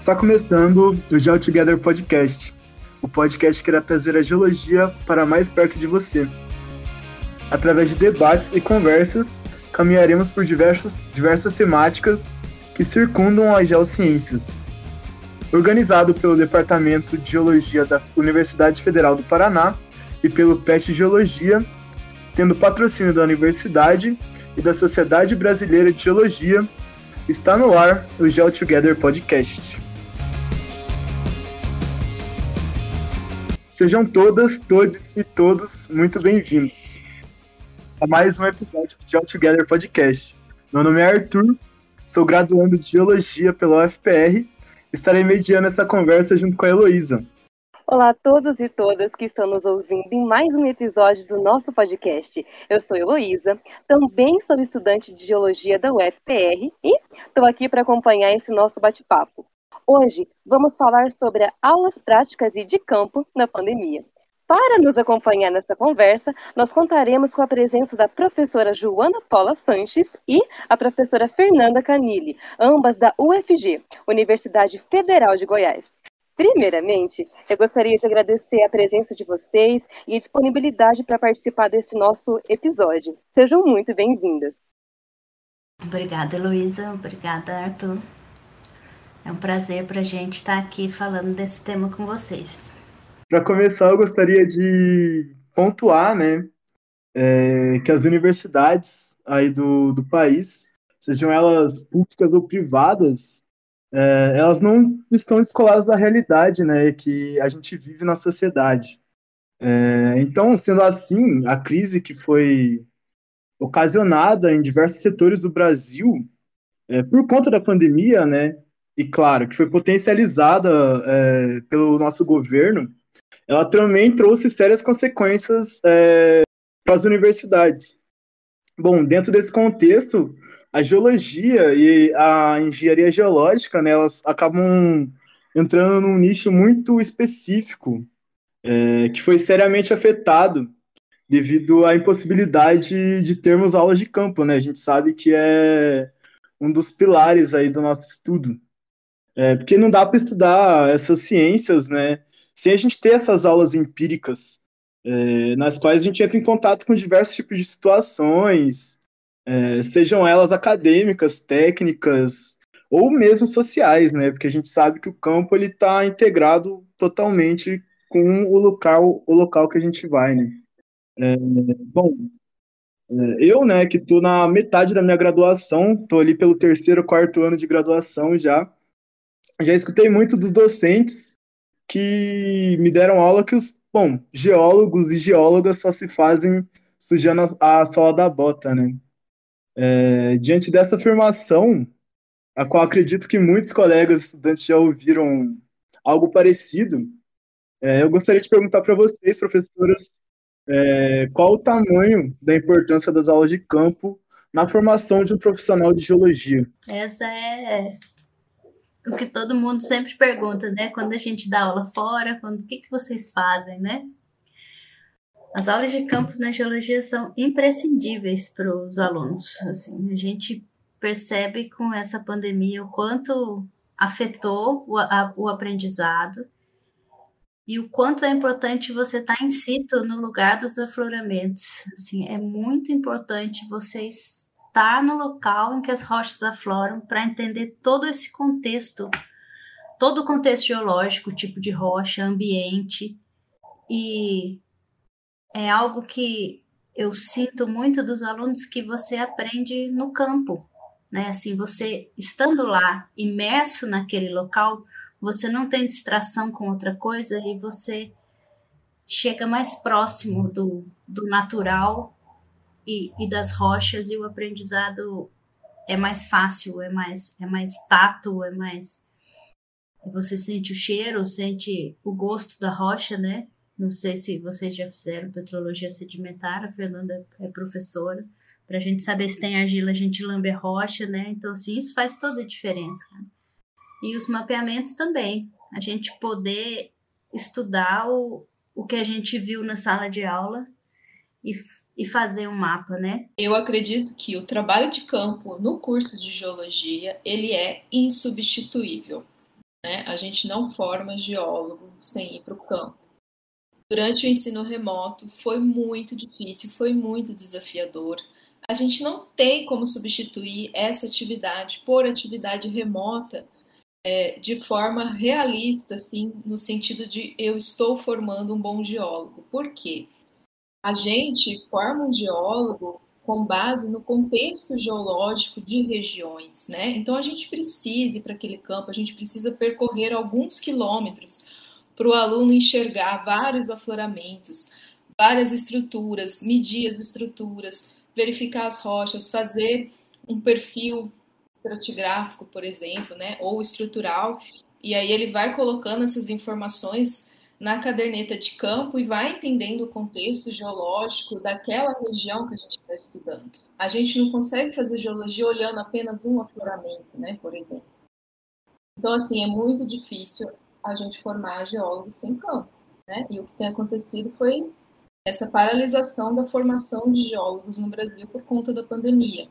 Está começando o Geo Together Podcast, o podcast que irá trazer a geologia para mais perto de você. Através de debates e conversas, caminharemos por diversas, diversas temáticas que circundam as geociências. Organizado pelo Departamento de Geologia da Universidade Federal do Paraná e pelo PET Geologia, tendo patrocínio da Universidade e da Sociedade Brasileira de Geologia, está no ar o Geo Together Podcast. Sejam todas, todos e todos muito bem-vindos a mais um episódio do Geo Together Podcast. Meu nome é Arthur, sou graduando de Geologia pela UFPR estarei mediando essa conversa junto com a Heloísa. Olá a todos e todas que estão nos ouvindo em mais um episódio do nosso podcast. Eu sou Heloísa, também sou estudante de Geologia da UFPR e estou aqui para acompanhar esse nosso bate-papo. Hoje vamos falar sobre aulas práticas e de campo na pandemia. Para nos acompanhar nessa conversa, nós contaremos com a presença da professora Joana Paula Sanches e a professora Fernanda Canili, ambas da UFG, Universidade Federal de Goiás. Primeiramente, eu gostaria de agradecer a presença de vocês e a disponibilidade para participar desse nosso episódio. Sejam muito bem-vindas. Obrigada, Heloísa. Obrigada, Arthur. É um prazer para a gente estar aqui falando desse tema com vocês. Para começar, eu gostaria de pontuar, né, é, que as universidades aí do, do país, sejam elas públicas ou privadas, é, elas não estão descoladas da realidade, né, que a gente vive na sociedade. É, então, sendo assim, a crise que foi ocasionada em diversos setores do Brasil é, por conta da pandemia, né, e claro, que foi potencializada é, pelo nosso governo, ela também trouxe sérias consequências é, para as universidades. Bom, dentro desse contexto, a geologia e a engenharia geológica, né, elas acabam entrando num nicho muito específico, é, que foi seriamente afetado devido à impossibilidade de termos aulas de campo, né? A gente sabe que é um dos pilares aí do nosso estudo. É, porque não dá para estudar essas ciências, né, sem a gente ter essas aulas empíricas, é, nas quais a gente entra em contato com diversos tipos de situações, é, sejam elas acadêmicas, técnicas ou mesmo sociais, né, porque a gente sabe que o campo ele está integrado totalmente com o local, o local que a gente vai, né. É, bom, é, eu, né, que estou na metade da minha graduação, estou ali pelo terceiro, quarto ano de graduação já, já escutei muito dos docentes que me deram aula que os, bom, geólogos e geólogas só se fazem sujando a, sola da bota, né? É, diante dessa afirmação, a qual acredito que muitos colegas estudantes já ouviram algo parecido, é, eu gostaria de perguntar para vocês, professoras, é, qual o tamanho da importância das aulas de campo na formação de um profissional de geologia? Essa é o que todo mundo sempre pergunta, né? Quando a gente dá aula fora, quando, o que, que vocês fazem, né? As aulas de campo na geologia são imprescindíveis para os alunos. Assim, a gente percebe com essa pandemia o quanto afetou o, a, o aprendizado e o quanto é importante você estar tá em situ no lugar dos afloramentos. Assim, é muito importante vocês estar no local em que as rochas afloram para entender todo esse contexto, todo o contexto geológico, tipo de rocha, ambiente. E é algo que eu sinto muito dos alunos que você aprende no campo, né? Assim, você estando lá, imerso naquele local, você não tem distração com outra coisa e você chega mais próximo do, do natural e, e das rochas e o aprendizado é mais fácil, é mais, é mais tato, é mais. Você sente o cheiro, sente o gosto da rocha, né? Não sei se vocês já fizeram petrologia sedimentar, a Fernanda é professora. Para a gente saber se tem argila, a gente lambe rocha, né? Então, assim, isso faz toda a diferença. E os mapeamentos também. A gente poder estudar o, o que a gente viu na sala de aula e e fazer um mapa, né? Eu acredito que o trabalho de campo no curso de geologia, ele é insubstituível. Né? A gente não forma geólogo sem ir para o campo. Durante o ensino remoto foi muito difícil, foi muito desafiador. A gente não tem como substituir essa atividade por atividade remota é, de forma realista, assim, no sentido de eu estou formando um bom geólogo. Por quê? A gente forma um geólogo com base no contexto geológico de regiões, né? Então a gente precisa ir para aquele campo, a gente precisa percorrer alguns quilômetros para o aluno enxergar vários afloramentos, várias estruturas, medir as estruturas, verificar as rochas, fazer um perfil estratigráfico, por exemplo, né, ou estrutural, e aí ele vai colocando essas informações na caderneta de campo e vai entendendo o contexto geológico daquela região que a gente está estudando. A gente não consegue fazer geologia olhando apenas um afloramento, né, por exemplo. Então, assim, é muito difícil a gente formar geólogos sem campo, né? E o que tem acontecido foi essa paralisação da formação de geólogos no Brasil por conta da pandemia.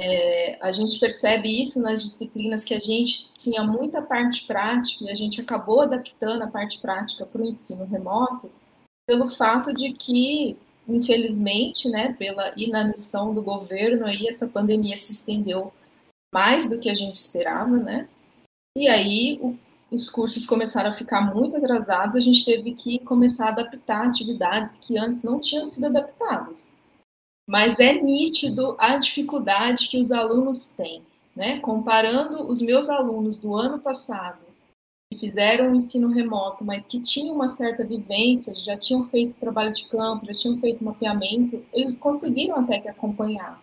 É, a gente percebe isso nas disciplinas que a gente tinha muita parte prática e a gente acabou adaptando a parte prática para o ensino remoto, pelo fato de que, infelizmente, né, pela inanição do governo, aí essa pandemia se estendeu mais do que a gente esperava, né? E aí o, os cursos começaram a ficar muito atrasados, a gente teve que começar a adaptar atividades que antes não tinham sido adaptadas mas é nítido a dificuldade que os alunos têm. Né? Comparando os meus alunos do ano passado, que fizeram o ensino remoto, mas que tinham uma certa vivência, já tinham feito trabalho de campo, já tinham feito mapeamento, eles conseguiram até que acompanhar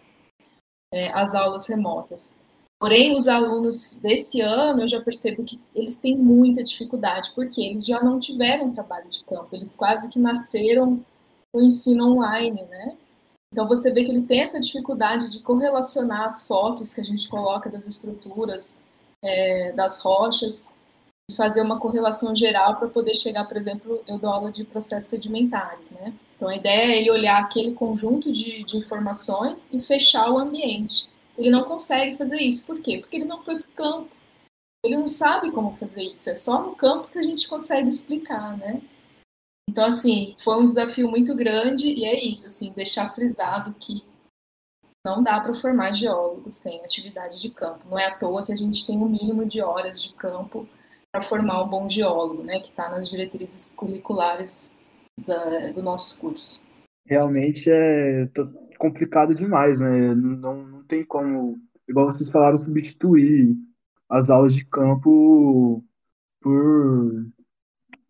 é, as aulas remotas. Porém, os alunos desse ano, eu já percebo que eles têm muita dificuldade, porque eles já não tiveram trabalho de campo, eles quase que nasceram no ensino online, né? Então você vê que ele tem essa dificuldade de correlacionar as fotos que a gente coloca das estruturas, é, das rochas, e fazer uma correlação geral para poder chegar, por exemplo, eu dou aula de processos sedimentares, né? Então a ideia é ele olhar aquele conjunto de, de informações e fechar o ambiente. Ele não consegue fazer isso. Por quê? Porque ele não foi para o campo. Ele não sabe como fazer isso. É só no campo que a gente consegue explicar, né? Então, assim, foi um desafio muito grande e é isso, assim, deixar frisado que não dá para formar geólogos sem atividade de campo. Não é à toa que a gente tem um mínimo de horas de campo para formar um bom geólogo, né, que está nas diretrizes curriculares da, do nosso curso. Realmente é complicado demais, né? Não, não tem como, igual vocês falaram, substituir as aulas de campo por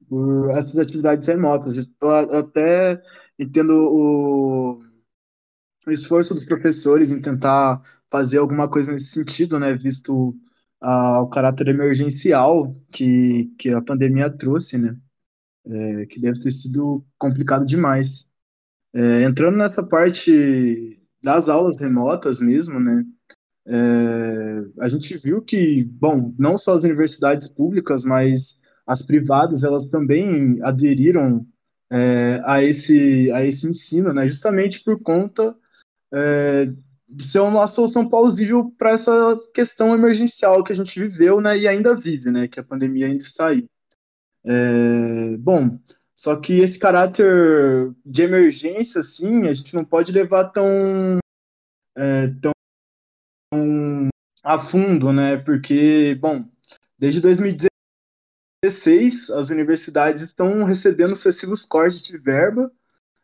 por essas atividades remotas. Eu até entendo o, o esforço dos professores em tentar fazer alguma coisa nesse sentido, né, visto ah, o caráter emergencial que, que a pandemia trouxe, né, é, que deve ter sido complicado demais. É, entrando nessa parte das aulas remotas mesmo, né, é, a gente viu que, bom, não só as universidades públicas, mas as privadas elas também aderiram é, a esse a esse ensino, né? Justamente por conta é, de ser uma solução plausível para essa questão emergencial que a gente viveu, né? E ainda vive, né? Que a pandemia ainda está aí. É, bom, só que esse caráter de emergência, assim, a gente não pode levar tão é, tão a fundo, né? Porque, bom, desde 2016 2016, as universidades estão recebendo sucessivos cortes de verba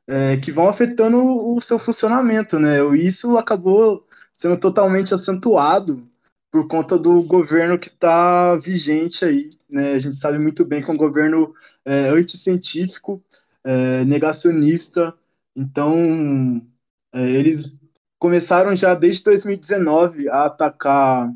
é, que vão afetando o seu funcionamento, né? Isso acabou sendo totalmente acentuado por conta do governo que está vigente aí, né? A gente sabe muito bem que é um governo é, anticientífico, é, negacionista, então é, eles começaram já desde 2019 a atacar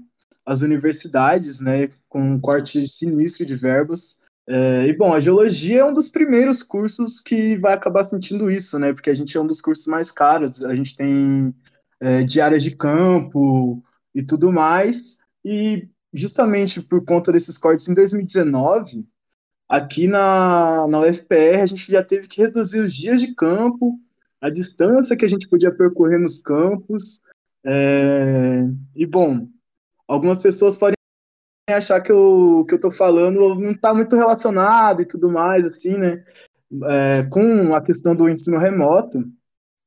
as universidades, né, com um corte sinistro de verbas. É, e bom, a geologia é um dos primeiros cursos que vai acabar sentindo isso, né? Porque a gente é um dos cursos mais caros, a gente tem é, diária de campo e tudo mais. E justamente por conta desses cortes em 2019, aqui na, na UFPR a gente já teve que reduzir os dias de campo, a distância que a gente podia percorrer nos campos. É, e bom, algumas pessoas podem achar que o que eu tô falando não está muito relacionado e tudo mais, assim, né? É, com a questão do ensino remoto.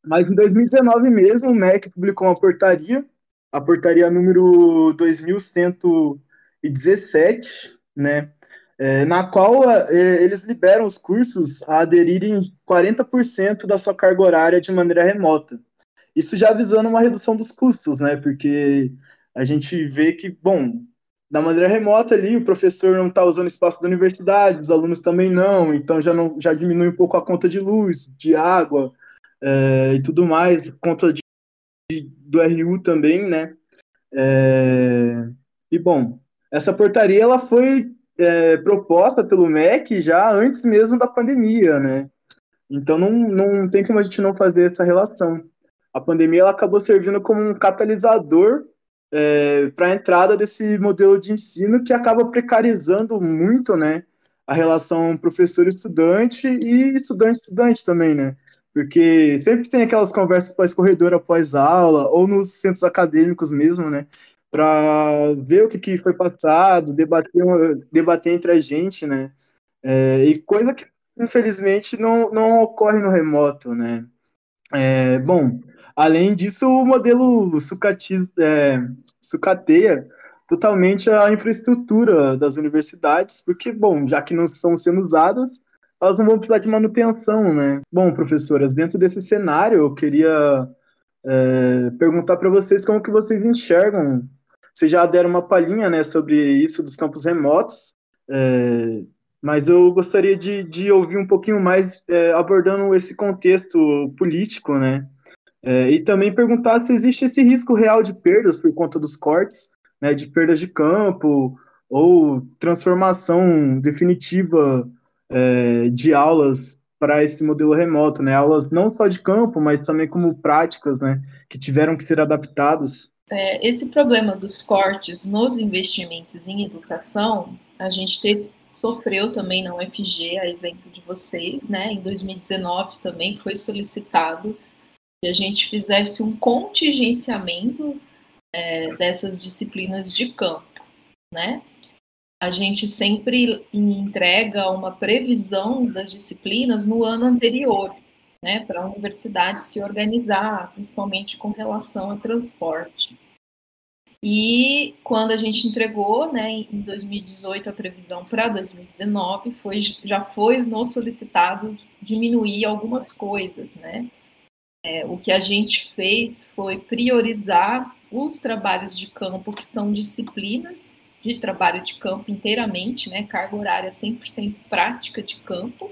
Mas em 2019 mesmo, o MEC publicou uma portaria, a portaria número 2117, né? É, na qual é, eles liberam os cursos a aderirem 40% da sua carga horária de maneira remota. Isso já visando uma redução dos custos, né? Porque a gente vê que, bom, da maneira remota ali, o professor não está usando espaço da universidade, os alunos também não, então já, não, já diminui um pouco a conta de luz, de água é, e tudo mais, conta de, de, do RU também, né? É, e bom, essa portaria ela foi é, proposta pelo MEC já antes mesmo da pandemia, né? Então não, não tem como a gente não fazer essa relação. A pandemia ela acabou servindo como um catalisador é, para a entrada desse modelo de ensino que acaba precarizando muito, né, a relação professor-estudante e estudante-estudante também, né? Porque sempre tem aquelas conversas pós-corredor, após aula, ou nos centros acadêmicos mesmo, né? Para ver o que, que foi passado, debater, debater entre a gente, né? É, e coisa que, infelizmente, não, não ocorre no remoto, né? É, bom, Além disso, o modelo sucatiz, é, sucateia totalmente a infraestrutura das universidades, porque, bom, já que não estão sendo usadas, elas não vão precisar de manutenção, né? Bom, professoras, dentro desse cenário, eu queria é, perguntar para vocês como que vocês enxergam. Vocês já deram uma palhinha, né, sobre isso dos campos remotos, é, mas eu gostaria de, de, ouvir um pouquinho mais é, abordando esse contexto político, né? É, e também perguntar se existe esse risco real de perdas por conta dos cortes, né, de perdas de campo ou transformação definitiva é, de aulas para esse modelo remoto, né, aulas não só de campo, mas também como práticas, né, que tiveram que ser adaptadas. É, esse problema dos cortes nos investimentos em educação, a gente sofreu também na UFG, a exemplo de vocês, né, em 2019 também foi solicitado que a gente fizesse um contingenciamento é, dessas disciplinas de campo, né? A gente sempre entrega uma previsão das disciplinas no ano anterior, né, para a universidade se organizar, principalmente com relação ao transporte. E quando a gente entregou, né, em 2018 a previsão para 2019, foi, já foi nos solicitados diminuir algumas coisas, né? É, o que a gente fez foi priorizar os trabalhos de campo, que são disciplinas de trabalho de campo inteiramente, né, carga horária 100% prática de campo.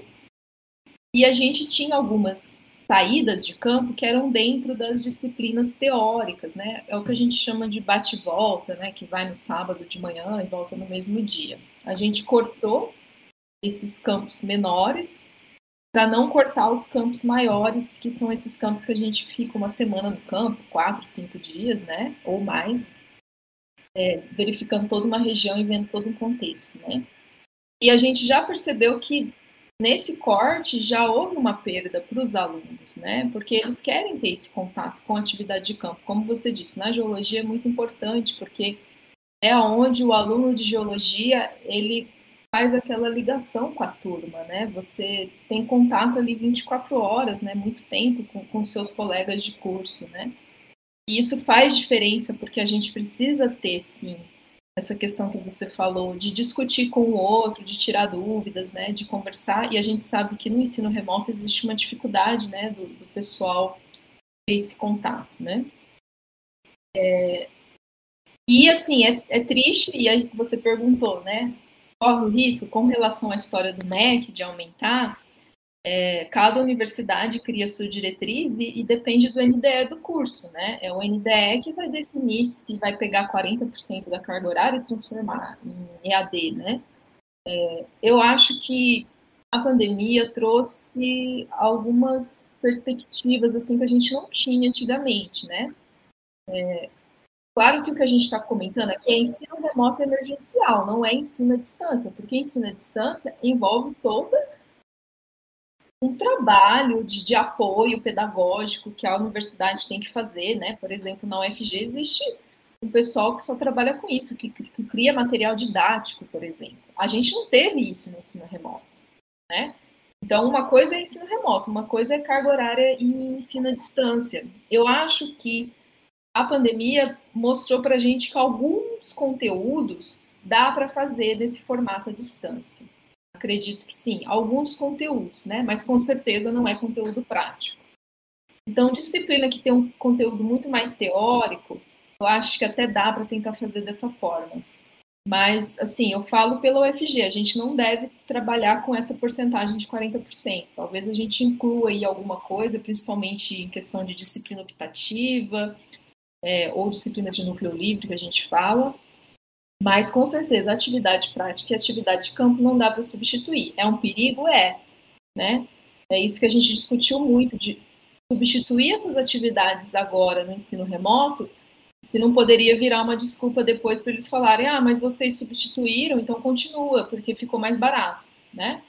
E a gente tinha algumas saídas de campo que eram dentro das disciplinas teóricas, né? É o que a gente chama de bate-volta, né, que vai no sábado de manhã e volta no mesmo dia. A gente cortou esses campos menores para não cortar os campos maiores, que são esses campos que a gente fica uma semana no campo, quatro, cinco dias, né, ou mais, é, verificando toda uma região e vendo todo um contexto, né. E a gente já percebeu que nesse corte já houve uma perda para os alunos, né, porque eles querem ter esse contato com a atividade de campo, como você disse, na geologia é muito importante, porque é onde o aluno de geologia ele faz aquela ligação com a turma, né? Você tem contato ali 24 horas, né? Muito tempo com, com seus colegas de curso, né? E isso faz diferença porque a gente precisa ter, sim, essa questão que você falou de discutir com o outro, de tirar dúvidas, né? De conversar. E a gente sabe que no ensino remoto existe uma dificuldade, né? Do, do pessoal ter esse contato, né? É, e assim, é, é, triste, e aí você perguntou, né? Corre o risco, com relação à história do MEC, de aumentar, é, cada universidade cria sua diretriz e, e, depende do NDE do curso, né? É o NDE que vai definir se vai pegar 40% da carga horária e transformar em EAD, né? É, eu acho que a pandemia trouxe algumas perspectivas assim que a gente não tinha antigamente, né? É, Claro que o que a gente está comentando aqui é ensino remoto emergencial, não é ensino à distância, porque ensino à distância envolve todo um trabalho de, de, apoio pedagógico que a universidade tem que fazer, né? Por exemplo, na UFG existe o pessoal que só trabalha com isso, que, que, cria material didático, por exemplo. A gente não teve isso no ensino remoto, né? Então, uma coisa é ensino remoto, uma coisa é carga horária e ensino à distância. Eu acho que a pandemia mostrou para a gente que alguns conteúdos dá para fazer nesse formato à distância. Acredito que sim, alguns conteúdos, né? Mas com certeza não é conteúdo prático. Então, disciplina que tem um conteúdo muito mais teórico, eu acho que até dá para tentar fazer dessa forma. Mas, assim, eu falo pela UFG, a gente não deve trabalhar com essa porcentagem de 40%. Talvez a gente inclua aí alguma coisa, principalmente em questão de disciplina optativa, é, ou disciplina de núcleo livre, que a gente fala. Mas, com certeza, atividade prática e atividade de campo não dá para substituir. É um perigo? É. Né? É isso que a gente discutiu muito, de substituir essas atividades agora no ensino remoto se não poderia virar uma desculpa depois para eles falarem, ah, mas vocês substituíram, então continua, porque ficou mais barato, né?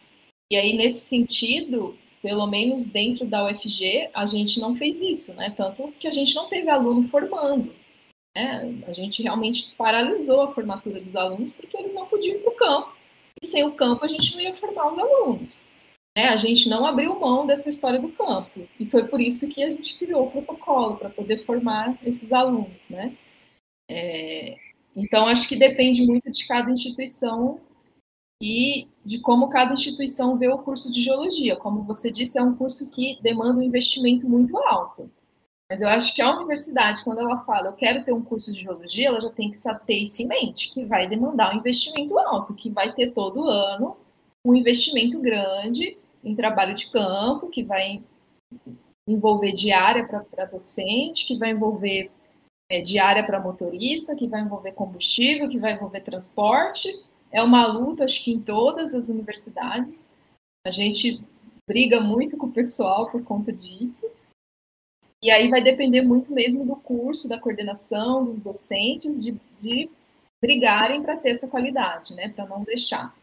E aí, nesse sentido, pelo menos dentro da UFG, a gente não fez isso, né? Tanto que a gente não teve aluno formando. Né? A gente realmente paralisou a formatura dos alunos porque eles não podiam ir para o campo. E sem o campo a gente não ia formar os alunos. Né? A gente não abriu mão dessa história do campo. E foi por isso que a gente criou o protocolo, para poder formar esses alunos. Né? É, então, acho que depende muito de cada instituição e de como cada instituição vê o curso de geologia. Como você disse, é um curso que demanda um investimento muito alto. Mas eu acho que a universidade, quando ela fala eu quero ter um curso de geologia, ela já tem que ter isso em mente, que vai demandar um investimento alto, que vai ter todo ano um investimento grande em trabalho de campo, que vai envolver diária para docente, que vai envolver é, diária para motorista, que vai envolver combustível, que vai envolver transporte. É uma luta, acho que em todas as universidades. A gente briga muito com o pessoal por conta disso. E aí vai depender muito mesmo do curso, da coordenação, dos docentes, de, de brigarem para ter essa qualidade, né? Para não deixar.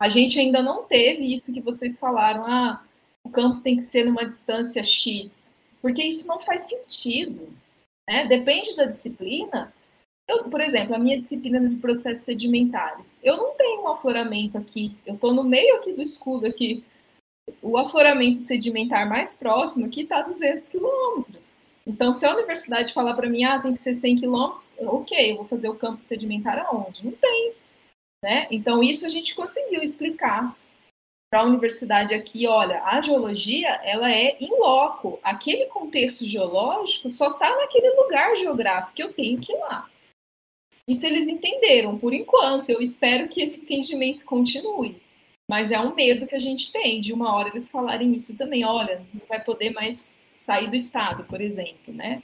A gente ainda não teve isso que vocês falaram, ah, o campo tem que ser numa distância X, porque isso não faz sentido. Né? Depende da disciplina. Eu, por exemplo, a minha disciplina de processos sedimentares, eu não tenho um afloramento aqui, eu estou no meio aqui do escudo aqui. O afloramento sedimentar mais próximo aqui está a 200 quilômetros. Então, se a universidade falar para mim, ah, tem que ser 100 quilômetros, ok, eu vou fazer o campo sedimentar aonde? Não tem. Né? Então, isso a gente conseguiu explicar para a universidade aqui, olha, a geologia ela é em loco. Aquele contexto geológico só está naquele lugar geográfico que eu tenho que ir lá. Isso eles entenderam por enquanto. Eu espero que esse entendimento continue. Mas é um medo que a gente tem de uma hora eles falarem isso também. Olha, não vai poder mais sair do estado, por exemplo, né?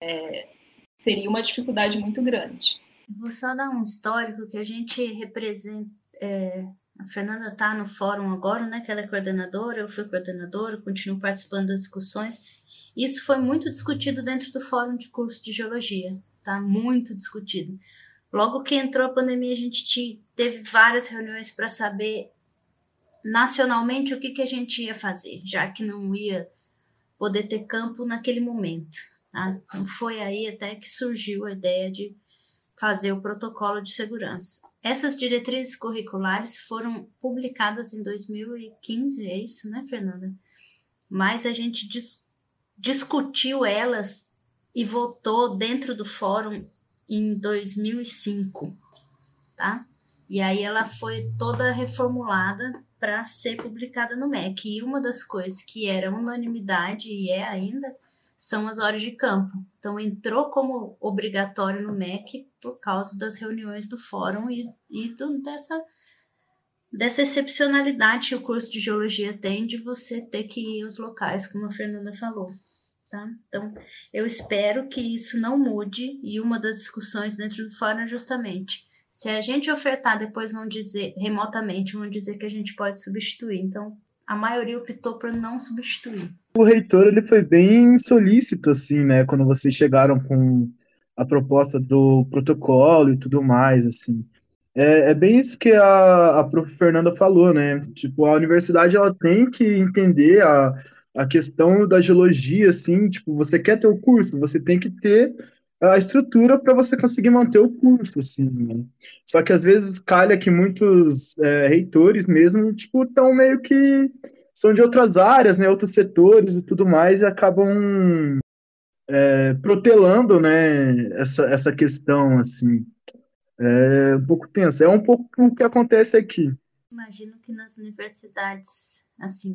É, seria uma dificuldade muito grande. Vou só dar um histórico que a gente representa. É, a Fernanda está no fórum agora, né? Que ela é coordenadora, eu fui coordenadora, continuo participando das discussões. Isso foi muito discutido dentro do fórum de curso de geologia, tá? Muito discutido. Logo que entrou a pandemia, a gente teve várias reuniões para saber nacionalmente o que, que a gente ia fazer, já que não ia poder ter campo naquele momento. Tá? Então foi aí até que surgiu a ideia de fazer o protocolo de segurança. Essas diretrizes curriculares foram publicadas em 2015, é isso, né, Fernanda? Mas a gente dis discutiu elas e votou dentro do fórum em 2005, tá? E aí ela foi toda reformulada para ser publicada no MEC. E uma das coisas que era unanimidade e é ainda são as horas de campo. Então, entrou como obrigatório no MEC por causa das reuniões do fórum e, e do, dessa, dessa excepcionalidade que o curso de geologia tem de você ter que ir aos locais, como a Fernanda falou. Tá? Então, eu espero que isso não mude e uma das discussões dentro do fórum é justamente se a gente ofertar, depois vão dizer remotamente, vão dizer que a gente pode substituir. Então, a maioria optou por não substituir. O reitor ele foi bem solícito, assim, né, quando vocês chegaram com a proposta do protocolo e tudo mais, assim. É, é bem isso que a, a prof. Fernanda falou, né? Tipo, a universidade ela tem que entender a, a questão da geologia, assim, tipo, você quer ter o curso, você tem que ter a estrutura para você conseguir manter o curso, assim, né? Só que às vezes calha que muitos é, reitores mesmo, tipo, estão meio que são de outras áreas, né, outros setores e tudo mais, e acabam é, protelando, né, essa, essa questão, assim. É um pouco tenso. É um pouco o que acontece aqui. Imagino que nas universidades, assim,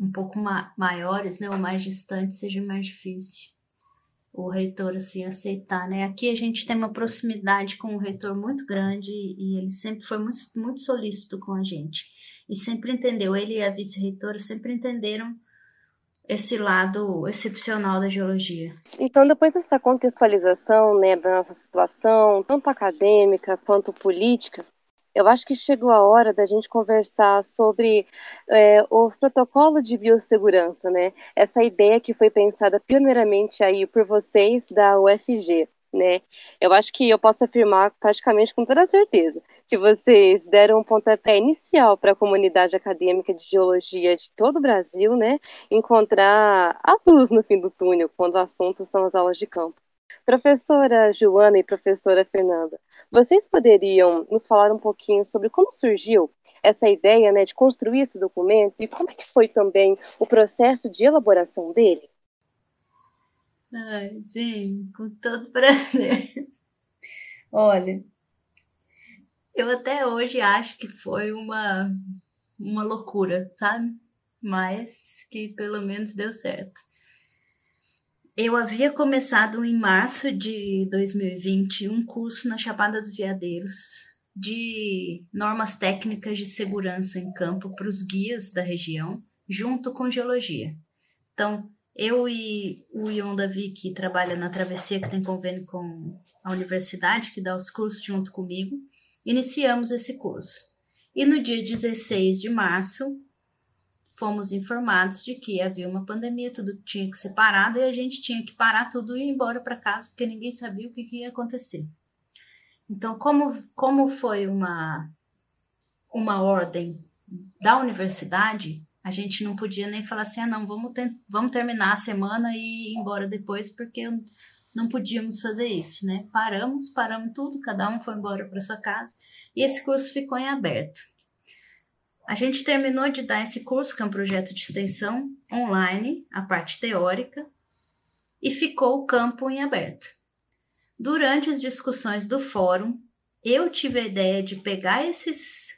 um pouco ma maiores, né, ou mais distantes, seja mais difícil o reitor assim aceitar, né? Aqui a gente tem uma proximidade com o reitor muito grande e ele sempre foi muito, muito solícito com a gente e sempre entendeu. Ele e a vice-reitora sempre entenderam esse lado excepcional da geologia. Então, depois dessa contextualização, né, da nossa situação, tanto acadêmica quanto política, eu acho que chegou a hora da gente conversar sobre é, o protocolo de biossegurança, né? Essa ideia que foi pensada pioneiramente aí por vocês da UFG, né? Eu acho que eu posso afirmar praticamente com toda certeza que vocês deram um pontapé inicial para a comunidade acadêmica de geologia de todo o Brasil, né? Encontrar a luz no fim do túnel quando o assunto são as aulas de campo. Professora Joana e professora Fernanda, vocês poderiam nos falar um pouquinho sobre como surgiu essa ideia né, de construir esse documento e como é que foi também o processo de elaboração dele? Ai, sim, com todo prazer. Olha, eu até hoje acho que foi uma, uma loucura, sabe? Mas que pelo menos deu certo. Eu havia começado em março de 2020 um curso na Chapada dos Veadeiros de normas técnicas de segurança em campo para os guias da região, junto com geologia. Então, eu e o Ion Davi, que trabalha na Travessia, que tem convênio com a universidade, que dá os cursos junto comigo, iniciamos esse curso. E no dia 16 de março, fomos informados de que havia uma pandemia, tudo tinha que ser parado e a gente tinha que parar tudo e ir embora para casa, porque ninguém sabia o que, que, ia acontecer. Então, como, como foi uma, uma ordem da universidade, a gente não podia nem falar assim, ah, não, vamos, ter, vamos terminar a semana e ir embora depois, porque não podíamos fazer isso, né? Paramos, paramos tudo, cada um foi embora para sua casa e esse curso ficou em aberto. A gente terminou de dar esse curso, que é um projeto de extensão online, a parte teórica, e ficou o campo em aberto. Durante as discussões do fórum, eu tive a ideia de pegar esses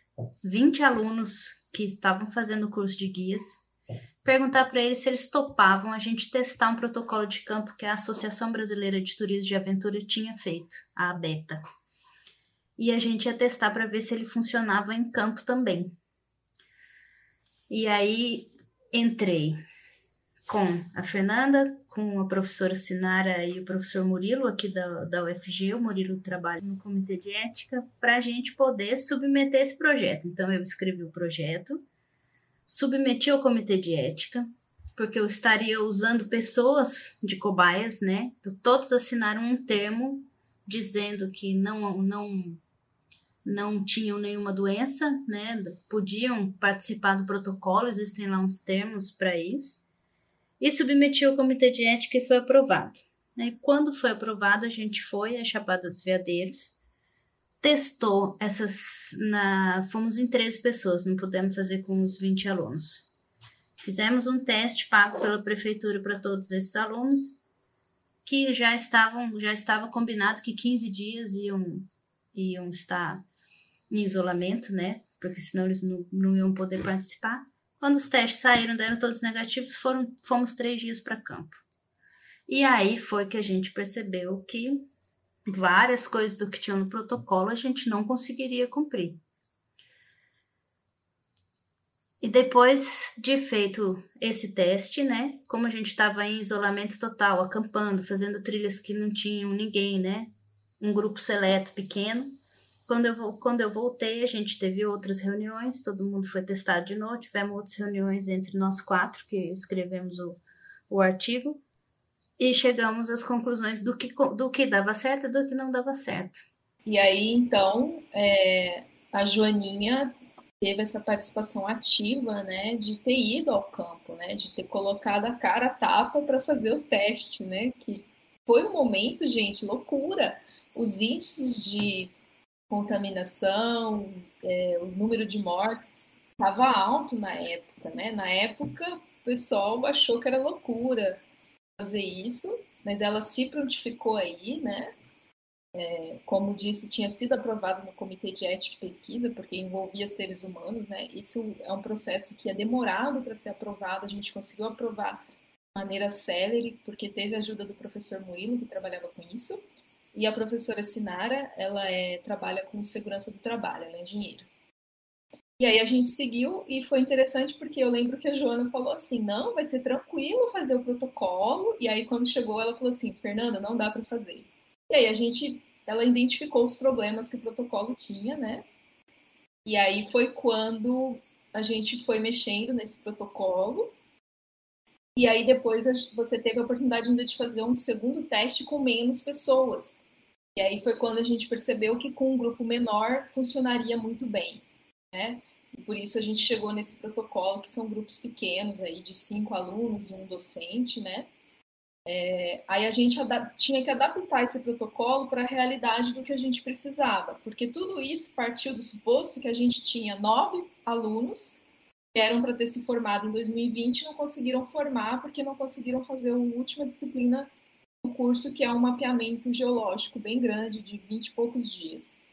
20 alunos que estavam fazendo o curso de guias, perguntar para eles se eles topavam a gente testar um protocolo de campo que a Associação Brasileira de Turismo de Aventura tinha feito, a ABETA. E a gente ia testar para ver se ele funcionava em campo também. E aí entrei com a Fernanda, com a professora Sinara e o professor Murilo, aqui da, da UFG. O Murilo trabalha no Comitê de Ética, para a gente poder submeter esse projeto. Então, eu escrevi o projeto, submeti ao Comitê de Ética, porque eu estaria usando pessoas de cobaias, né? Então, todos assinaram um termo dizendo que não, não não tinham nenhuma doença, né? Podiam participar do protocolo, existem lá uns termos para isso. E submetiu ao comitê de ética e foi aprovado. E quando foi aprovado, a gente foi à Chapada dos Veadeiros, testou essas. Na, fomos em 13 pessoas, não pudemos fazer com os 20 alunos. Fizemos um teste pago pela prefeitura para todos esses alunos, que já estavam já estava combinado que 15 dias iam, iam estar em isolamento, né? Porque senão eles não, não iam poder participar. Quando os testes saíram, deram todos negativos, foram, fomos três dias para campo. E aí foi que a gente percebeu que várias coisas do que tinha no protocolo a gente não conseguiria cumprir. E depois de feito esse teste, né, como a gente estava em isolamento total, acampando, fazendo trilhas que não tinham ninguém, né, um grupo seleto pequeno, quando eu, quando eu voltei, a gente teve outras reuniões, todo mundo foi testado de novo, tivemos outras reuniões entre nós quatro que escrevemos o, o artigo e chegamos às conclusões do que, do que dava certo e do que não dava certo. E aí, então, é, a Joaninha teve essa participação ativa, né, de ter ido ao campo, né, de ter colocado a cara a tapa para fazer o teste, né, que foi um momento, gente, loucura. Os índices de contaminação, é, o número de mortes estava alto na época, né? Na época, o pessoal achou que era loucura fazer isso, mas ela se prontificou aí, né? É, como disse, tinha sido aprovado no Comitê de Ética e Pesquisa, porque envolvia seres humanos, né? Isso é um processo que é demorado para ser aprovado, a gente conseguiu aprovar de maneira célere, porque teve a ajuda do professor Murilo, que trabalhava com isso, e a professora Sinara, ela é, trabalha com segurança do trabalho, ela é engenheira. E aí a gente seguiu e foi interessante porque eu lembro que a Joana falou assim: não, vai ser tranquilo fazer o protocolo. E aí quando chegou, ela falou assim: Fernanda, não dá para fazer. E aí a gente, ela identificou os problemas que o protocolo tinha, né? E aí foi quando a gente foi mexendo nesse protocolo. E aí depois você teve a oportunidade ainda de fazer um segundo teste com menos pessoas. E aí foi quando a gente percebeu que com um grupo menor funcionaria muito bem, né? E por isso a gente chegou nesse protocolo, que são grupos pequenos aí, de cinco alunos e um docente, né? É, aí a gente tinha que adaptar esse protocolo para a realidade do que a gente precisava, porque tudo isso partiu do suposto que a gente tinha nove alunos que eram para ter se formado em 2020 e não conseguiram formar porque não conseguiram fazer a última disciplina do curso, que é um mapeamento geológico bem grande, de 20 e poucos dias.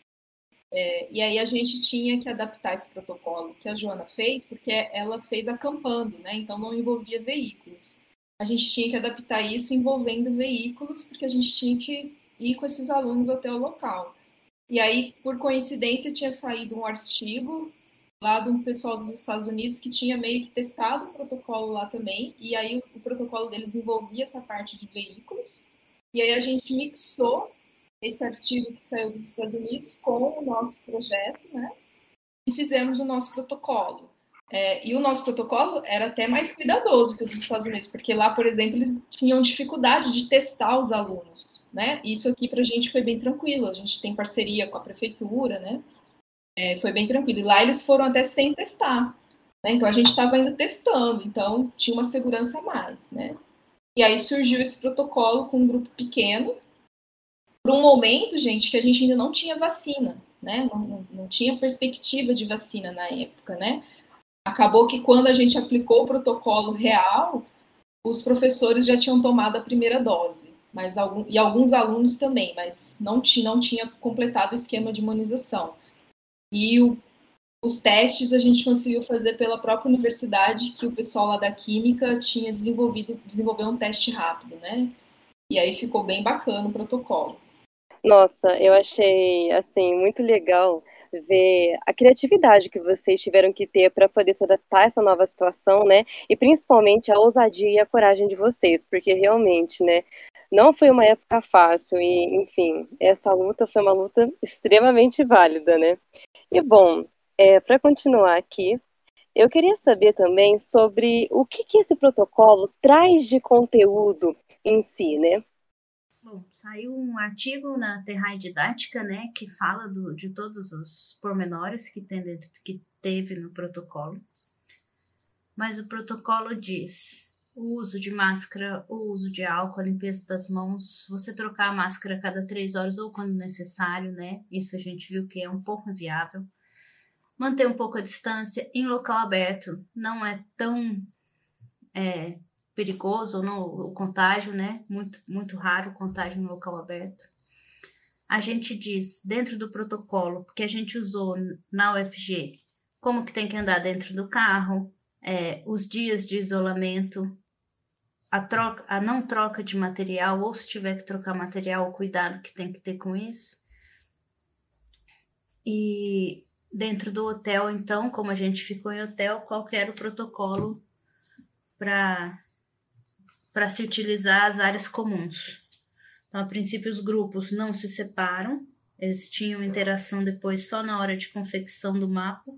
É, e aí a gente tinha que adaptar esse protocolo que a Joana fez, porque ela fez acampando, né? Então não envolvia veículos. A gente tinha que adaptar isso envolvendo veículos, porque a gente tinha que ir com esses alunos até o local. E aí, por coincidência, tinha saído um artigo lá de um pessoal dos Estados Unidos que tinha meio que testado o protocolo lá também, e aí o, protocolo deles envolvia essa parte de veículos. E aí a gente mixou esse artigo que saiu dos Estados Unidos com o nosso projeto, né? E fizemos o nosso protocolo. É, e o nosso protocolo era até mais cuidadoso que o dos Estados Unidos, porque lá, por exemplo, eles tinham dificuldade de testar os alunos, né? Isso aqui para a gente foi bem tranquilo. A gente tem parceria com a prefeitura, né? É, foi bem tranquilo. E lá eles foram até sem testar, né? Então a gente estava ainda testando, então tinha uma segurança a mais, né? E aí surgiu esse protocolo com um grupo pequeno, por um momento, gente, que a gente ainda não tinha vacina, né? Não, não, não tinha perspectiva de vacina na época, né? Acabou que quando a gente aplicou o protocolo real, os professores já tinham tomado a primeira dose, mas algum, e alguns alunos também, mas não, não tinha completado o esquema de imunização. E o, os testes a gente conseguiu fazer pela própria universidade, que o pessoal lá da Química tinha desenvolvido, desenvolveu um teste rápido, né? E aí ficou bem bacana o protocolo. Nossa, eu achei assim muito legal ver a criatividade que vocês tiveram que ter para poder se adaptar a essa nova situação, né? E principalmente a ousadia e a coragem de vocês, porque realmente, né, não foi uma época fácil e, enfim, essa luta foi uma luta extremamente válida, né? E bom, é, para continuar aqui, eu queria saber também sobre o que, que esse protocolo traz de conteúdo em si, né? Bom, saiu um artigo na Terra Didática, né, que fala do, de todos os pormenores que, tem que teve no protocolo. Mas o protocolo diz o uso de máscara, o uso de álcool, a limpeza das mãos, você trocar a máscara a cada três horas ou quando necessário, né? Isso a gente viu que é um pouco inviável. Manter um pouco a distância em local aberto não é tão é, perigoso ou não, o contágio, né? Muito, muito raro o contágio no local aberto. A gente diz dentro do protocolo que a gente usou na UFG como que tem que andar dentro do carro, é, os dias de isolamento, a, troca, a não troca de material, ou se tiver que trocar material, o cuidado que tem que ter com isso. E dentro do hotel, então, como a gente ficou em hotel, qual era o protocolo para se utilizar as áreas comuns. Então, a princípio, os grupos não se separam, eles tinham interação depois só na hora de confecção do mapa,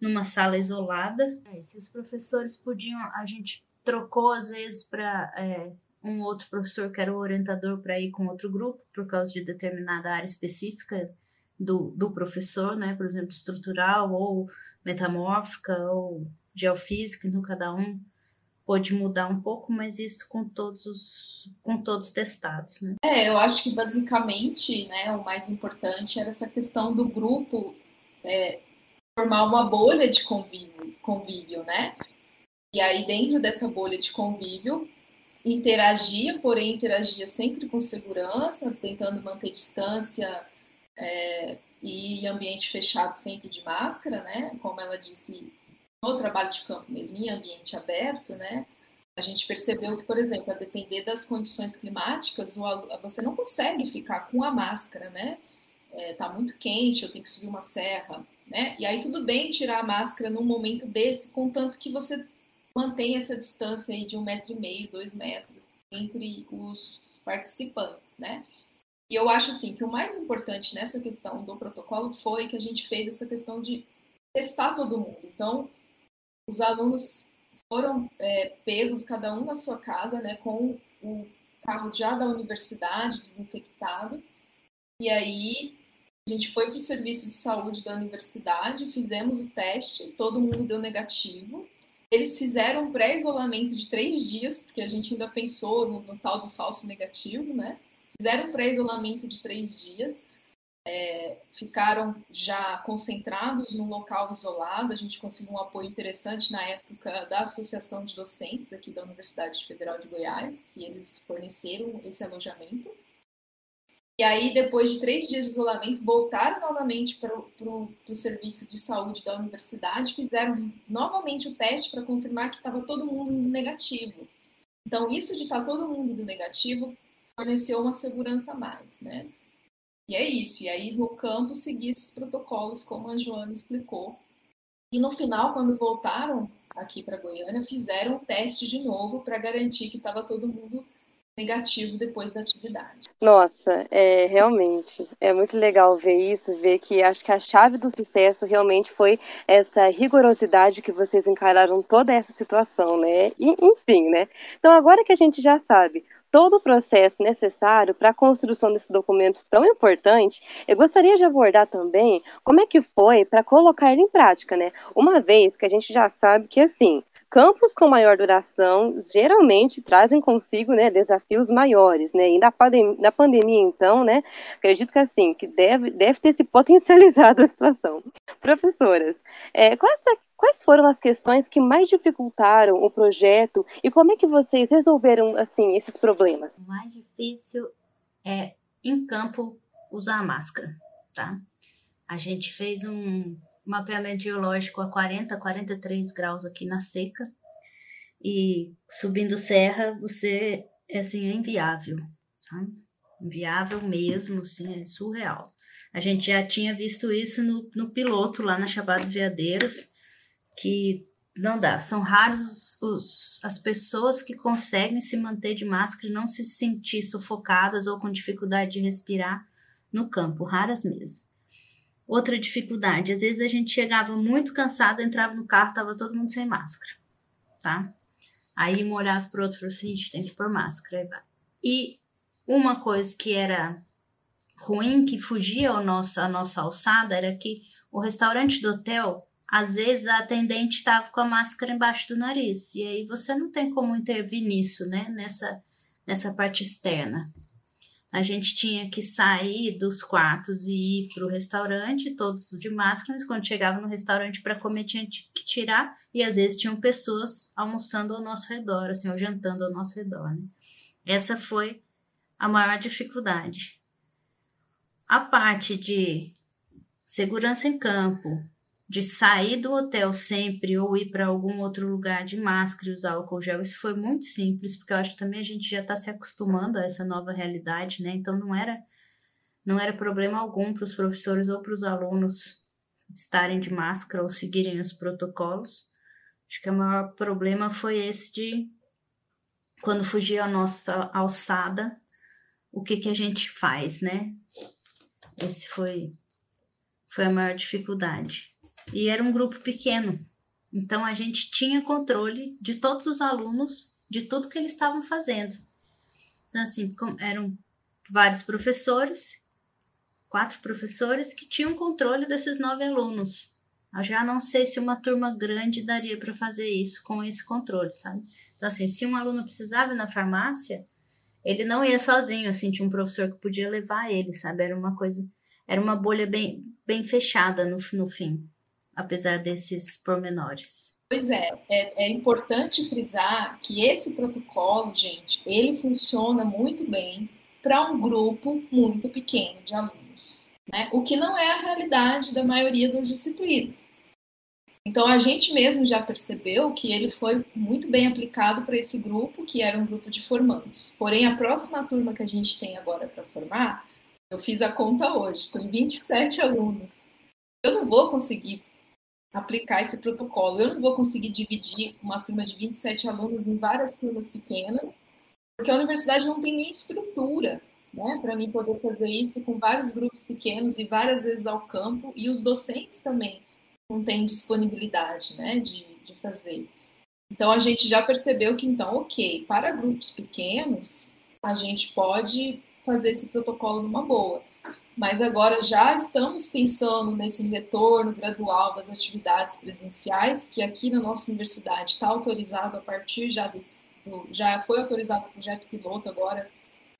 numa sala isolada. É, se os professores podiam, a gente trocou às vezes para é, um outro professor que era o orientador para ir com outro grupo, por causa de determinada área específica do, do professor, né? Por exemplo, estrutural ou metamórfica ou geofísica, então cada um pôde mudar um pouco, mas isso com todos os com todos testados, né? É, eu acho que basicamente, né, o mais importante era essa questão do grupo é, formar uma bolha de convívio, convívio, né? E aí dentro dessa bolha de convívio interagia, porém interagia sempre com segurança, tentando manter distância é, e ambiente fechado sempre de máscara, né? Como ela disse no trabalho de campo mesmo, em ambiente aberto, né? A gente percebeu que, por exemplo, a depender das condições climáticas, você não consegue ficar com a máscara, né? É, tá muito quente, eu tenho que subir uma serra, né? E aí tudo bem tirar a máscara num momento desse, contanto que você mantenha essa distância aí de um metro e meio, dois metros entre os participantes, né? E eu acho assim que o mais importante nessa questão do protocolo foi que a gente fez essa questão de testar todo mundo. Então, os alunos foram é, pegos, cada um na sua casa, né, com o carro já da universidade desinfectado. E aí a gente foi para o serviço de saúde da universidade, fizemos o teste, todo mundo deu negativo. Eles fizeram um pré-isolamento de três dias, porque a gente ainda pensou no, no tal do falso negativo, né? Fizeram um pré-isolamento de três dias é, ficaram já concentrados num local isolado. A gente conseguiu um apoio interessante na época da Associação de Docentes aqui da Universidade Federal de Goiás, que eles forneceram esse alojamento. E aí, depois de três dias de isolamento, voltaram novamente para o serviço de saúde da universidade, fizeram novamente o teste para confirmar que estava todo mundo negativo. Então, isso de estar tá todo mundo negativo forneceu uma segurança a mais, né? E é isso. E aí no campo seguir esses protocolos, como a Joana explicou. E no final, quando voltaram aqui para Goiânia, fizeram o teste de novo para garantir que estava todo mundo negativo depois da atividade. Nossa, é realmente é muito legal ver isso, ver que acho que a chave do sucesso realmente foi essa rigorosidade que vocês encararam toda essa situação, né? E, enfim, né? Então agora que a gente já sabe todo o processo necessário para a construção desse documento tão importante, eu gostaria de abordar também como é que foi para colocar ele em prática, né? Uma vez que a gente já sabe que, assim, campos com maior duração geralmente trazem consigo né, desafios maiores, né? E na, pandem na pandemia, então, né? Acredito que assim, que deve, deve ter se potencializado a situação. Professoras, é, quais, quais foram as questões que mais dificultaram o projeto e como é que vocês resolveram assim esses problemas? O mais difícil é em campo usar a máscara, tá? A gente fez um mapeamento geológico a 40, 43 graus aqui na seca. E subindo serra, você é assim, é inviável, sabe? Inviável mesmo, assim, é surreal. A gente já tinha visto isso no, no piloto lá na Chapadas Veadeiros, que não dá. São raros os, as pessoas que conseguem se manter de máscara e não se sentir sufocadas ou com dificuldade de respirar no campo, raras mesmo. Outra dificuldade, às vezes a gente chegava muito cansado, entrava no carro, tava todo mundo sem máscara, tá? Aí um olhava para outro e falou assim, a gente tem que pôr máscara. E uma coisa que era ruim, que fugia ao nosso, a nossa alçada, era que o restaurante do hotel, às vezes a atendente estava com a máscara embaixo do nariz. E aí você não tem como intervir nisso, né? Nessa, nessa parte externa a gente tinha que sair dos quartos e ir para o restaurante, todos de máscara, mas quando chegava no restaurante para comer tinha que tirar, e às vezes tinham pessoas almoçando ao nosso redor, assim, ou jantando ao nosso redor. Né? Essa foi a maior dificuldade. A parte de segurança em campo, de sair do hotel sempre ou ir para algum outro lugar de máscara e usar álcool gel, isso foi muito simples, porque eu acho que também a gente já está se acostumando a essa nova realidade, né? Então não era não era problema algum para os professores ou para os alunos estarem de máscara ou seguirem os protocolos. Acho que o maior problema foi esse de quando fugir a nossa alçada, o que que a gente faz, né? Esse foi foi a maior dificuldade e era um grupo pequeno. Então a gente tinha controle de todos os alunos, de tudo que eles estavam fazendo. Então, assim, eram vários professores, quatro professores que tinham controle desses nove alunos. Eu já não sei se uma turma grande daria para fazer isso com esse controle, sabe? Então, assim, se um aluno precisava ir na farmácia, ele não ia sozinho, assim, tinha um professor que podia levar ele, sabe? Era uma coisa, era uma bolha bem, bem fechada no, no fim, apesar desses pormenores. Pois é, é, é, importante frisar que esse protocolo, gente, ele funciona muito bem para um grupo muito pequeno de alunos, né? O que não é a realidade da maioria das disciplinas. Então a gente mesmo já percebeu que ele foi muito bem aplicado para esse grupo, que era um grupo de formandos. Porém, a próxima turma que a gente tem agora para formar, eu fiz a conta hoje, tem 27 alunos. Eu não vou conseguir aplicar esse protocolo. Eu não vou conseguir dividir uma turma de 27 alunos em várias turmas pequenas, porque a universidade não tem nem estrutura né, para mim poder fazer isso com vários grupos pequenos e várias vezes ao campo, e os docentes também não têm disponibilidade né, de, de fazer. Então a gente já percebeu que, então, ok, para grupos pequenos, a gente pode fazer esse protocolo numa boa mas agora já estamos pensando nesse retorno gradual das atividades presenciais, que aqui na nossa universidade está autorizado a partir já desse, já foi autorizado o projeto piloto agora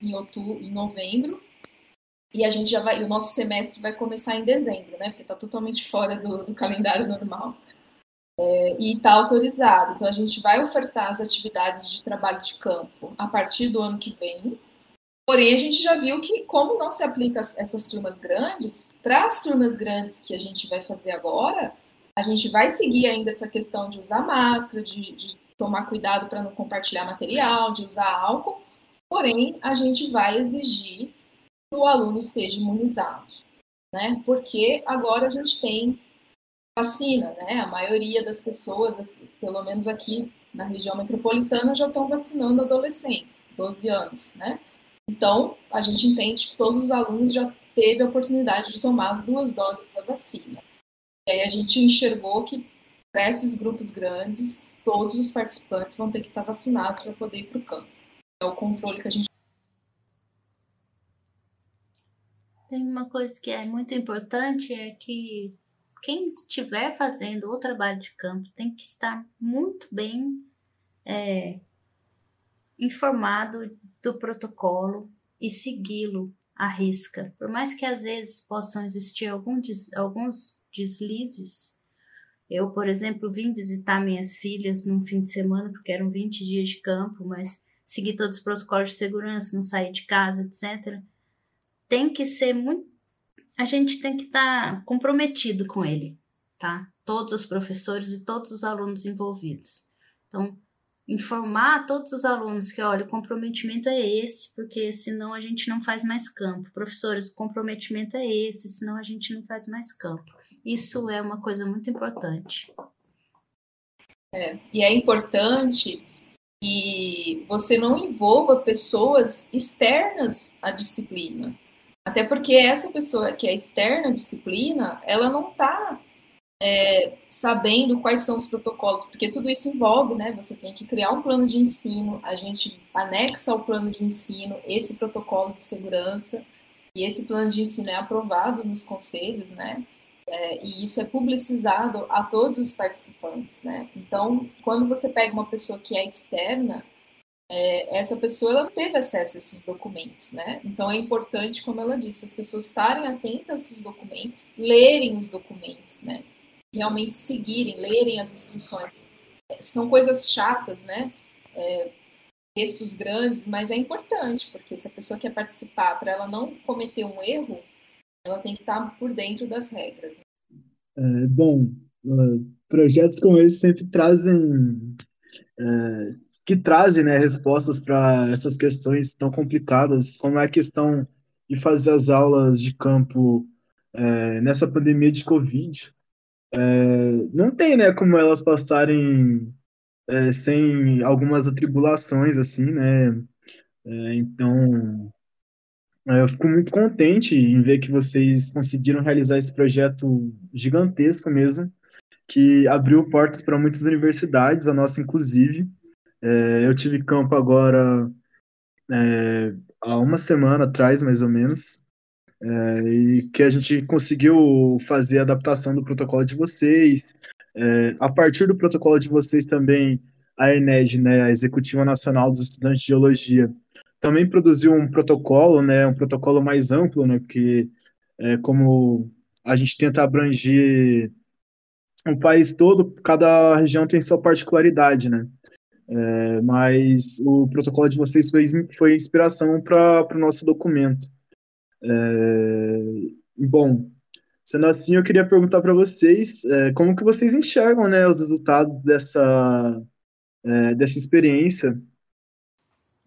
em outubro, em novembro, e a gente já vai, o nosso semestre vai começar em dezembro, né? Porque está totalmente fora do, do calendário normal. É, e está autorizado. Então a gente vai ofertar as atividades de trabalho de campo a partir do ano que vem, Porém, a gente já viu que, como não se aplica essas turmas grandes, para as turmas grandes que a gente vai fazer agora, a gente vai seguir ainda essa questão de usar máscara, de, de tomar cuidado para não compartilhar material, de usar álcool, porém, a gente vai exigir que o aluno esteja imunizado, né? Porque agora a gente tem vacina, né? A maioria das pessoas, assim, pelo menos aqui na região metropolitana, já estão vacinando adolescentes, 12 anos, né? Então, a gente entende que todos os alunos já teve a oportunidade de tomar as duas doses da vacina. E aí a gente enxergou que para esses grupos grandes, todos os participantes vão ter que estar vacinados para poder ir para o campo. É o controle que a gente. Tem uma coisa que é muito importante é que quem estiver fazendo o trabalho de campo tem que estar muito bem é, informado do protocolo e segui-lo à risca. Por mais que às vezes possam existir algum des, alguns deslizes, eu, por exemplo, vim visitar minhas filhas num fim de semana, porque eram 20 dias de campo, mas segui todos os protocolos de segurança, não sair de casa, etc. Tem que ser muito. A gente tem que estar tá comprometido com ele, tá? Todos os professores e todos os alunos envolvidos. Então, informar todos os alunos que, olha, o comprometimento é esse, porque senão a gente não faz mais campo. Professores, o comprometimento é esse, senão a gente não faz mais campo. Isso é uma coisa muito importante. É, e é importante que você não envolva pessoas externas à disciplina. Até porque essa pessoa que é externa à disciplina, ela não está é, sabendo quais são os protocolos, porque tudo isso envolve, né? Você tem que criar um plano de ensino, a gente anexa ao plano de ensino esse protocolo de segurança, e esse plano de ensino é aprovado nos conselhos, né? É, e isso é publicizado a todos os participantes, né? Então, quando você pega uma pessoa que é externa, é, essa pessoa ela não teve acesso a esses documentos, né? Então é importante, como ela disse, as pessoas estarem atentas a esses documentos, lerem os documentos, né? Realmente seguirem, lerem as instruções. São coisas chatas, né? É, textos grandes, mas é importante, porque se a pessoa quer participar, para ela não cometer um erro, ela tem que estar por dentro das regras. É, bom, uh, projetos como esse sempre trazem é, que trazem né, respostas para essas questões tão complicadas, como é a questão de fazer as aulas de campo é, nessa pandemia de Covid. É, não tem, né, como elas passarem é, sem algumas atribulações, assim, né? É, então, é, eu fico muito contente em ver que vocês conseguiram realizar esse projeto gigantesco mesmo, que abriu portas para muitas universidades, a nossa inclusive. É, eu tive campo agora é, há uma semana atrás, mais ou menos, é, e que a gente conseguiu fazer a adaptação do protocolo de vocês. É, a partir do protocolo de vocês também, a ENED, né, a Executiva Nacional dos Estudantes de Geologia, também produziu um protocolo, né, um protocolo mais amplo, né, porque é, como a gente tenta abranger o país todo, cada região tem sua particularidade, né? É, mas o protocolo de vocês foi, foi inspiração para o nosso documento. É, bom, sendo assim, eu queria perguntar para vocês é, como que vocês enxergam né, os resultados dessa, é, dessa experiência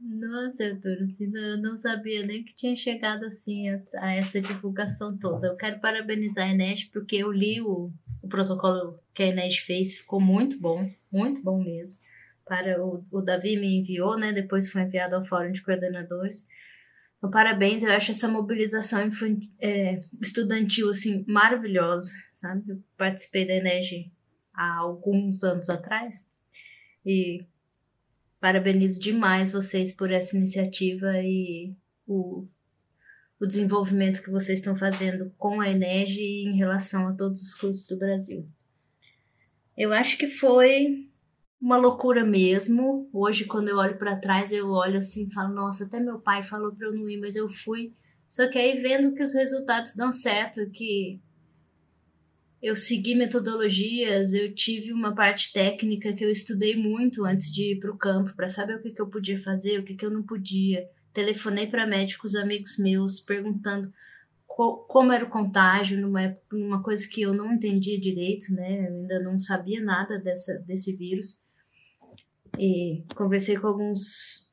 nossa, Arthur, assim, eu não sabia nem que tinha chegado assim a, essa divulgação toda. Eu quero parabenizar a Enes porque eu li o, o protocolo que a Enes fez, ficou muito bom, muito bom mesmo. Para o, o Davi me enviou, né? Depois foi enviado ao Fórum de Coordenadores. Então, parabéns, eu acho essa mobilização é, estudantil assim maravilhosa, sabe? Eu participei da Enes há alguns anos atrás e Parabenizo demais vocês por essa iniciativa e o, o desenvolvimento que vocês estão fazendo com a Enege em relação a todos os cursos do Brasil. Eu acho que foi uma loucura mesmo. Hoje, quando eu olho para trás, eu olho assim e falo: nossa, até meu pai falou para eu não ir, mas eu fui. Só que aí, vendo que os resultados dão certo, que eu segui metodologias, eu tive uma parte técnica que eu estudei muito antes de ir para o campo para saber o que, que eu podia fazer, o que, que eu não podia. Telefonei para médicos amigos meus perguntando como era o contágio, numa, numa coisa que eu não entendia direito, né? Eu ainda não sabia nada dessa, desse vírus. E conversei com alguns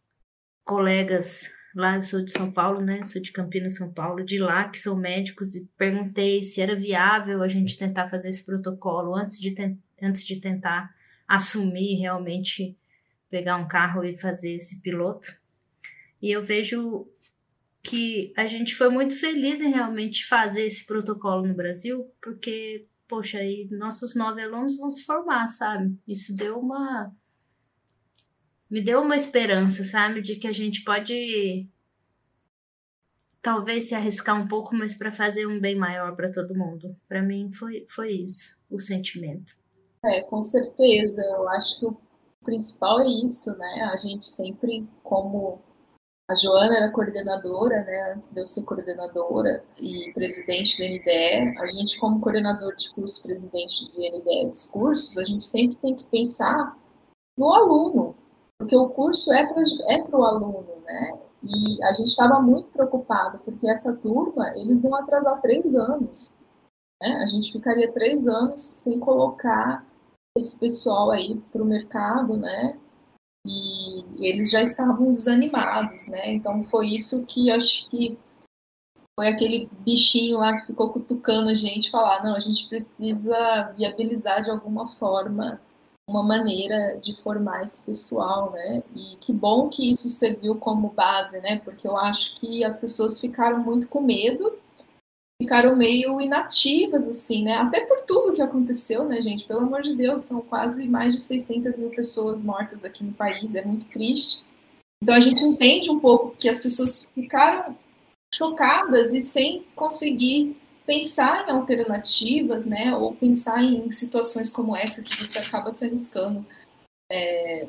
colegas lá eu sou de São Paulo, né? Sou de Campinas, São Paulo, de lá que são médicos e perguntei se era viável a gente tentar fazer esse protocolo antes de, antes de tentar assumir realmente pegar um carro e fazer esse piloto. E eu vejo que a gente foi muito feliz em realmente fazer esse protocolo no Brasil, porque, poxa, aí nossos nove alunos vão se formar, sabe? Isso deu uma me deu uma esperança, sabe, de que a gente pode talvez se arriscar um pouco, mas para fazer um bem maior para todo mundo. Para mim foi foi isso, o sentimento. É, com certeza. Eu acho que o principal é isso, né? A gente sempre como a Joana era coordenadora, né, antes de eu ser coordenadora e presidente da NDE, a gente como coordenador de curso, presidente de NDE dos cursos, a gente sempre tem que pensar no aluno, porque o curso é para é o aluno, né? E a gente estava muito preocupado, porque essa turma, eles iam atrasar três anos. Né? A gente ficaria três anos sem colocar esse pessoal aí para o mercado, né? E eles já estavam desanimados, né? Então foi isso que acho que foi aquele bichinho lá que ficou cutucando a gente, falar, não, a gente precisa viabilizar de alguma forma uma maneira de formar esse pessoal, né? E que bom que isso serviu como base, né? Porque eu acho que as pessoas ficaram muito com medo, ficaram meio inativas, assim, né? Até por tudo que aconteceu, né, gente? Pelo amor de Deus, são quase mais de 600 mil pessoas mortas aqui no país, é muito triste. Então a gente entende um pouco que as pessoas ficaram chocadas e sem conseguir pensar em alternativas, né, ou pensar em situações como essa que você acaba se arriscando. É,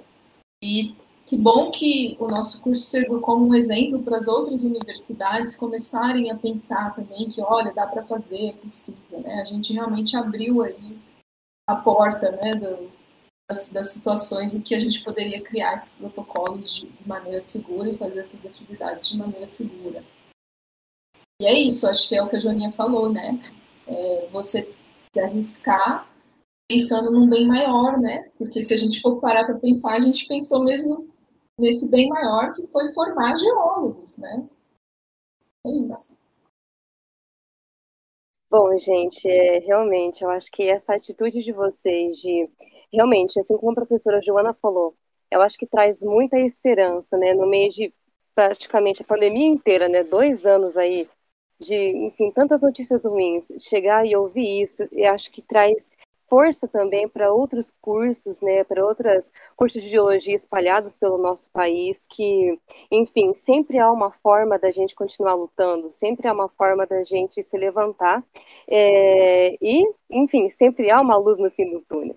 e que bom que o nosso curso serviu como um exemplo para as outras universidades começarem a pensar também que, olha, dá para fazer, é possível, né? A gente realmente abriu aí a porta, né, do, das, das, situações em que a gente poderia criar esses protocolos de, de maneira segura e fazer essas atividades de maneira segura. E é isso, acho que é o que a Joaninha falou, né? É você se arriscar pensando num bem maior, né? Porque se a gente for parar para pensar, a gente pensou mesmo nesse bem maior que foi formar geólogos, né? É isso. Bom, gente, é, realmente, eu acho que essa atitude de vocês de, realmente, assim como a professora Joana falou, eu acho que traz muita esperança, né, no meio de praticamente a pandemia inteira, né, dois anos aí de, enfim, tantas notícias ruins, chegar e ouvir isso, e acho que traz força também para outros cursos, né, para outros cursos de geologia espalhados pelo nosso país, que, enfim, sempre há uma forma da gente continuar lutando, sempre há uma forma da gente se levantar, é, e, enfim, sempre há uma luz no fim do túnel.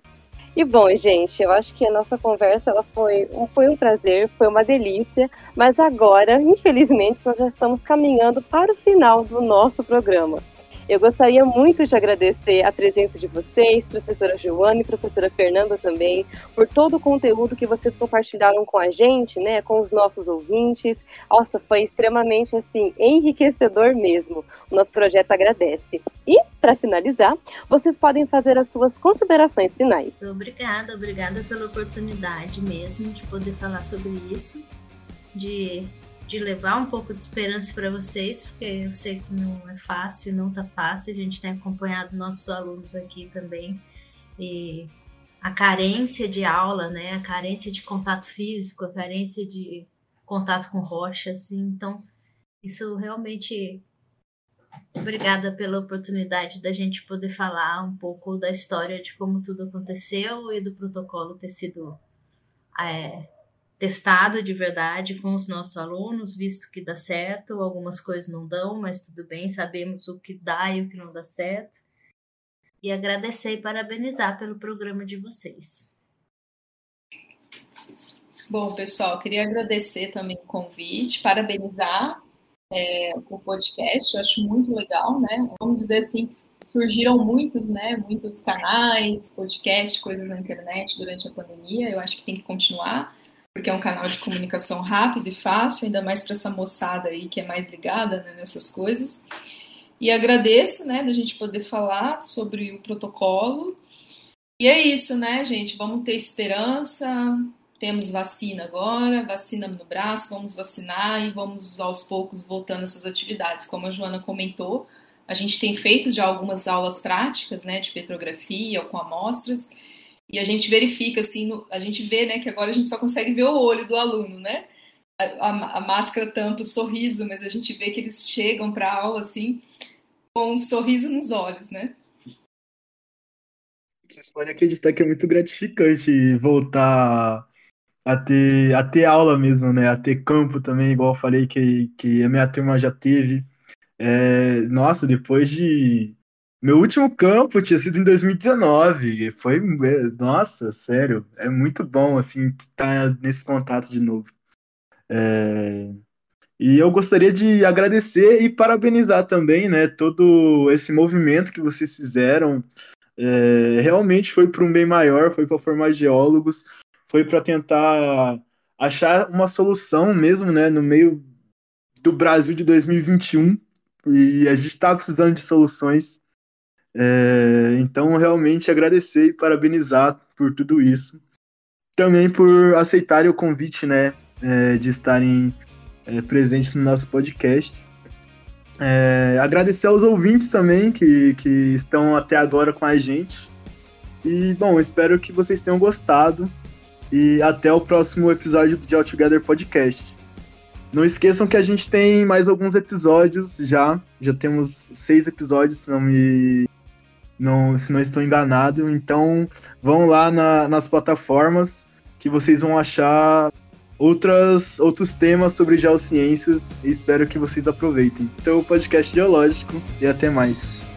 E bom, gente, eu acho que a nossa conversa ela foi, foi um prazer, foi uma delícia, mas agora, infelizmente, nós já estamos caminhando para o final do nosso programa. Eu gostaria muito de agradecer a presença de vocês, professora Joana e professora Fernanda também, por todo o conteúdo que vocês compartilharam com a gente, né, com os nossos ouvintes. Nossa, foi extremamente assim enriquecedor mesmo. O nosso projeto agradece. E para finalizar, vocês podem fazer as suas considerações finais. Obrigada, obrigada pela oportunidade mesmo de poder falar sobre isso, de de levar um pouco de esperança para vocês, porque eu sei que não é fácil, não tá fácil. A gente tem acompanhado nossos alunos aqui também e a carência de aula, né? A carência de contato físico, a carência de contato com rochas, assim. Então, isso realmente Obrigada pela oportunidade da gente poder falar um pouco da história de como tudo aconteceu e do protocolo ter sido é, testado de verdade com os nossos alunos, visto que dá certo, algumas coisas não dão, mas tudo bem, sabemos o que dá e o que não dá certo. E agradecer e parabenizar pelo programa de vocês. Bom, pessoal, queria agradecer também o convite, parabenizar é, o podcast, eu acho muito legal, né? Vamos dizer assim, surgiram muitos, né? Muitos canais, podcast, coisas na internet durante a pandemia, eu acho que tem que continuar porque é um canal de comunicação rápido e fácil, ainda mais para essa moçada aí que é mais ligada né, nessas coisas. E agradeço, né, da gente poder falar sobre o protocolo. E é isso, né, gente? Vamos ter esperança. Temos vacina agora, vacina no braço, vamos vacinar e vamos aos poucos voltando essas atividades. Como a Joana comentou, a gente tem feito já algumas aulas práticas, né, de petrografia ou com amostras e a gente verifica, assim, no, a gente vê, né, que agora a gente só consegue ver o olho do aluno, né? A, a, a máscara tampa o sorriso, mas a gente vê que eles chegam para a aula, assim, com um sorriso nos olhos, né? Vocês podem acreditar que é muito gratificante voltar a ter, a ter aula mesmo, né? A ter campo também, igual eu falei que, que a minha turma já teve. É, nossa, depois de meu último campo tinha sido em 2019. Foi, nossa, sério, é muito bom assim estar tá nesse contato de novo. É... E eu gostaria de agradecer e parabenizar também, né, todo esse movimento que vocês fizeram. É... realmente foi para um bem maior, foi para formar geólogos, foi para tentar achar uma solução mesmo, né, no meio do Brasil de 2021. E a gente está precisando de soluções. É, então, realmente agradecer e parabenizar por tudo isso. Também por aceitarem o convite, né, é, de estarem é, presentes no nosso podcast. É, agradecer aos ouvintes também que, que estão até agora com a gente. E, bom, espero que vocês tenham gostado. E até o próximo episódio do All Together Podcast. Não esqueçam que a gente tem mais alguns episódios já. Já temos seis episódios, se não me não, se não estou enganado. Então, vão lá na, nas plataformas que vocês vão achar outras, outros temas sobre geociências e espero que vocês aproveitem. Então, o podcast geológico e até mais.